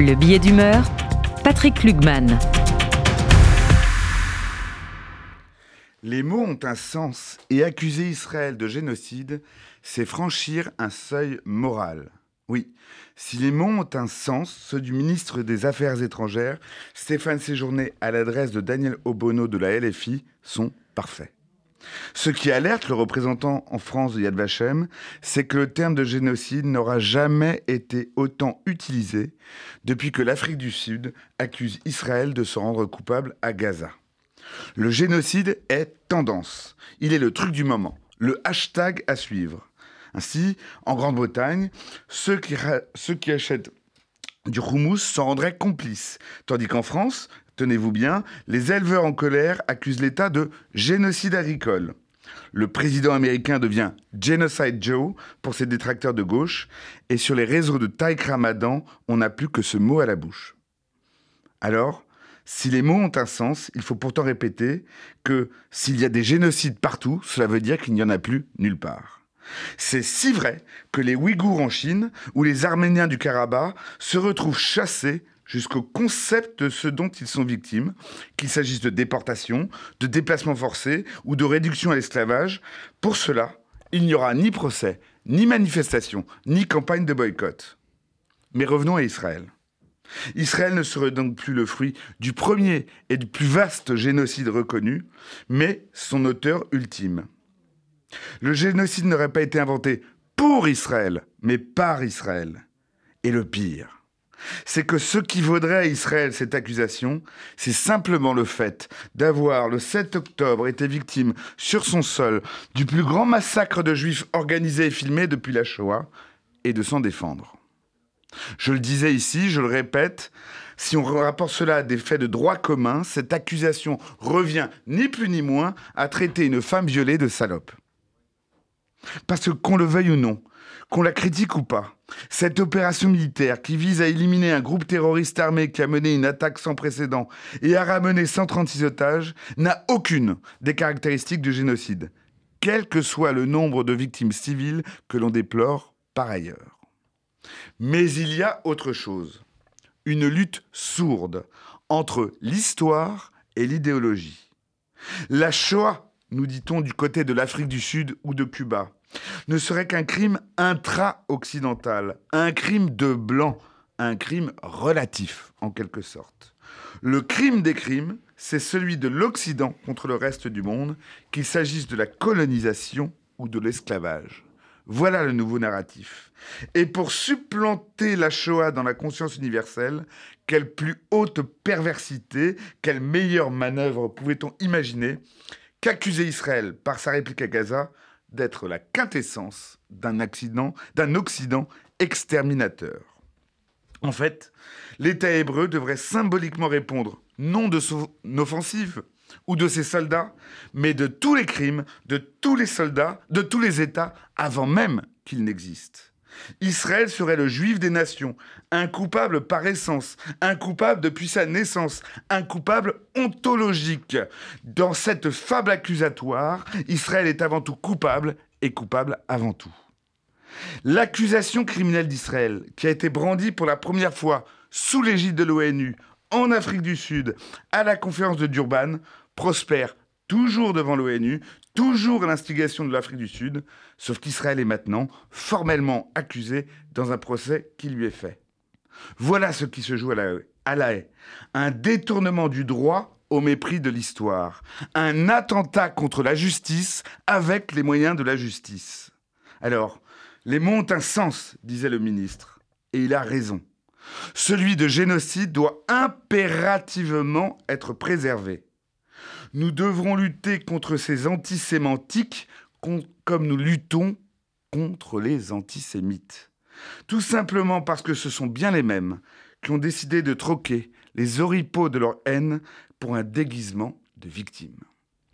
Le billet d'humeur, Patrick Lugman. Les mots ont un sens et accuser Israël de génocide, c'est franchir un seuil moral. Oui, si les mots ont un sens, ceux du ministre des Affaires étrangères, Stéphane Séjourné, à l'adresse de Daniel Obono de la LFI, sont parfaits. Ce qui alerte le représentant en France de Yad Vashem, c'est que le terme de génocide n'aura jamais été autant utilisé depuis que l'Afrique du Sud accuse Israël de se rendre coupable à Gaza. Le génocide est tendance. Il est le truc du moment, le hashtag à suivre. Ainsi, en Grande-Bretagne, ceux qui, achètent du houmous s'en rendraient complices, tandis qu'en France, tenez-vous bien, les éleveurs en colère accusent l'État de génocide agricole. Le président américain devient Genocide Joe pour ses détracteurs de gauche, et sur les réseaux de Taïk Ramadan, on n'a plus que ce mot à la bouche. Alors, si les mots ont un sens, il faut pourtant répéter que s'il y a des génocides partout, cela veut dire qu'il n'y en a plus nulle part. C'est si vrai que les Ouïghours en Chine ou les Arméniens du Karabakh se retrouvent chassés jusqu'au concept de ce dont ils sont victimes, qu'il s'agisse de déportation, de déplacement forcé ou de réduction à l'esclavage. Pour cela, il n'y aura ni procès, ni manifestation, ni campagne de boycott. Mais revenons à Israël. Israël ne serait donc plus le fruit du premier et du plus vaste génocide reconnu, mais son auteur ultime. Le génocide n'aurait pas été inventé pour Israël, mais par Israël. Et le pire, c'est que ce qui vaudrait à Israël cette accusation, c'est simplement le fait d'avoir, le 7 octobre, été victime sur son sol du plus grand massacre de juifs organisé et filmé depuis la Shoah, et de s'en défendre. Je le disais ici, je le répète, si on rapporte cela à des faits de droit commun, cette accusation revient ni plus ni moins à traiter une femme violée de salope. Parce que qu'on le veuille ou non, qu'on la critique ou pas, cette opération militaire qui vise à éliminer un groupe terroriste armé qui a mené une attaque sans précédent et a ramené 136 otages n'a aucune des caractéristiques du génocide, quel que soit le nombre de victimes civiles que l'on déplore par ailleurs. Mais il y a autre chose, une lutte sourde entre l'histoire et l'idéologie. La Shoah, nous dit-on du côté de l'Afrique du Sud ou de Cuba, ne serait qu'un crime intra-occidental, un crime de blanc, un crime relatif en quelque sorte. Le crime des crimes, c'est celui de l'Occident contre le reste du monde, qu'il s'agisse de la colonisation ou de l'esclavage. Voilà le nouveau narratif. Et pour supplanter la Shoah dans la conscience universelle, quelle plus haute perversité, quelle meilleure manœuvre pouvait-on imaginer? Qu'accuser Israël par sa réplique à Gaza d'être la quintessence d'un accident, d'un Occident exterminateur. En fait, l'État hébreu devrait symboliquement répondre non de son offensive ou de ses soldats, mais de tous les crimes de tous les soldats, de tous les États, avant même qu'ils n'existent. Israël serait le juif des nations, un coupable par essence, un coupable depuis sa naissance, un coupable ontologique. Dans cette fable accusatoire, Israël est avant tout coupable et coupable avant tout. L'accusation criminelle d'Israël, qui a été brandie pour la première fois sous l'égide de l'ONU, en Afrique du Sud, à la conférence de Durban, prospère toujours devant l'ONU, toujours à l'instigation de l'Afrique du Sud, sauf qu'Israël est maintenant formellement accusé dans un procès qui lui est fait. Voilà ce qui se joue à la, haie. Un détournement du droit au mépris de l'histoire. Un attentat contre la justice avec les moyens de la justice. Alors, les mots ont un sens, disait le ministre, et il a raison. Celui de génocide doit impérativement être préservé. Nous devrons lutter contre ces antisémantiques comme nous luttons contre les antisémites. Tout simplement parce que ce sont bien les mêmes qui ont décidé de troquer les oripeaux de leur haine pour un déguisement de victimes.